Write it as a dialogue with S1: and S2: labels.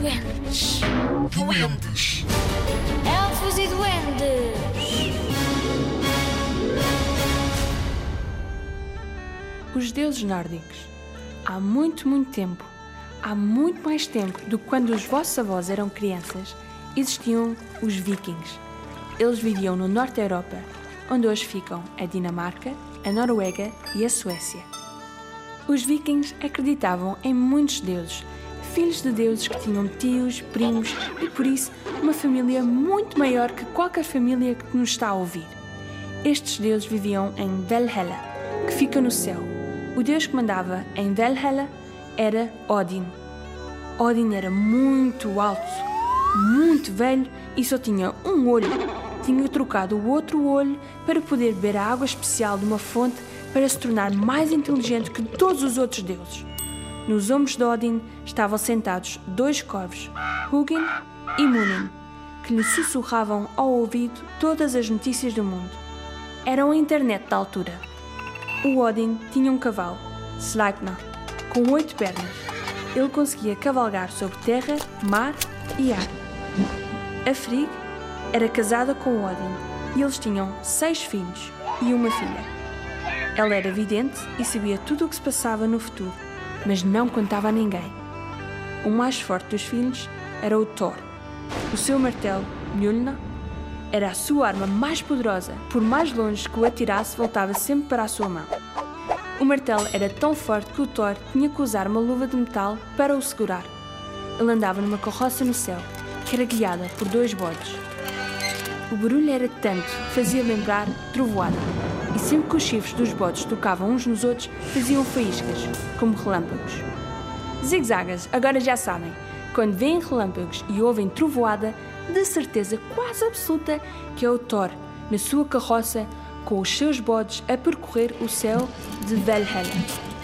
S1: duendes.
S2: Duendes.
S1: Elfos e duendes.
S3: Os deuses nórdicos. Há muito, muito tempo, há muito mais tempo do que quando os vossos avós eram crianças, existiam os vikings. Eles viviam no norte da Europa, onde hoje ficam a Dinamarca, a Noruega e a Suécia. Os vikings acreditavam em muitos deuses, filhos de deuses que tinham tios, primos e, por isso, uma família muito maior que qualquer família que nos está a ouvir. Estes deuses viviam em Valhalla, que fica no céu. O deus que mandava em Valhalla era Odin. Odin era muito alto, muito velho e só tinha um olho. Tinha trocado o outro olho para poder beber a água especial de uma fonte para se tornar mais inteligente que todos os outros deuses. Nos ombros de Odin estavam sentados dois corvos, Hugin e Munin, que lhe sussurravam ao ouvido todas as notícias do mundo. Eram a internet da altura. O Odin tinha um cavalo, Sleipnir, com oito pernas. Ele conseguia cavalgar sobre terra, mar e ar. A Frigg era casada com Odin e eles tinham seis filhos e uma filha. Ela era vidente e sabia tudo o que se passava no futuro, mas não contava a ninguém. O mais forte dos filhos era o Thor. O seu martelo, Mjolnir, era a sua arma mais poderosa. Por mais longe que o atirasse, voltava sempre para a sua mão. O martelo era tão forte que o Thor tinha que usar uma luva de metal para o segurar. Ele andava numa carroça no céu, que era guiada por dois bodes. O barulho era tanto que fazia lembrar trovoada, e sempre que os chifres dos bodes tocavam uns nos outros, faziam faíscas, como relâmpagos. Zigzagas, agora já sabem, quando veem relâmpagos e ouvem trovoada, de certeza quase absoluta que é o Thor, na sua carroça, com os seus bodes a percorrer o céu de Valhalla.